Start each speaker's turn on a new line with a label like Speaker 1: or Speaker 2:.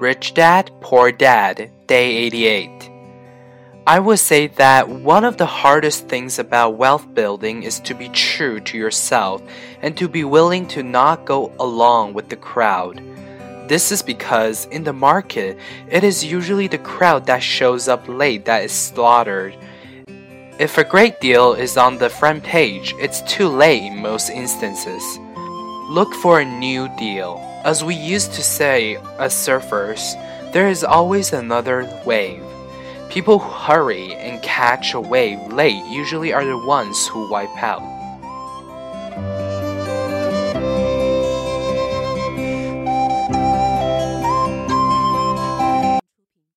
Speaker 1: Rich Dad, Poor Dad, Day 88. I would say that one of the hardest things about wealth building is to be true to yourself and to be willing to not go along with the crowd. This is because in the market, it is usually the crowd that shows up late that is slaughtered. If a great deal is on the front page, it's too late in most instances. Look for a new deal. As we used to say as surfers, there is always another wave. People who hurry and catch a wave late usually are the ones who wipe out.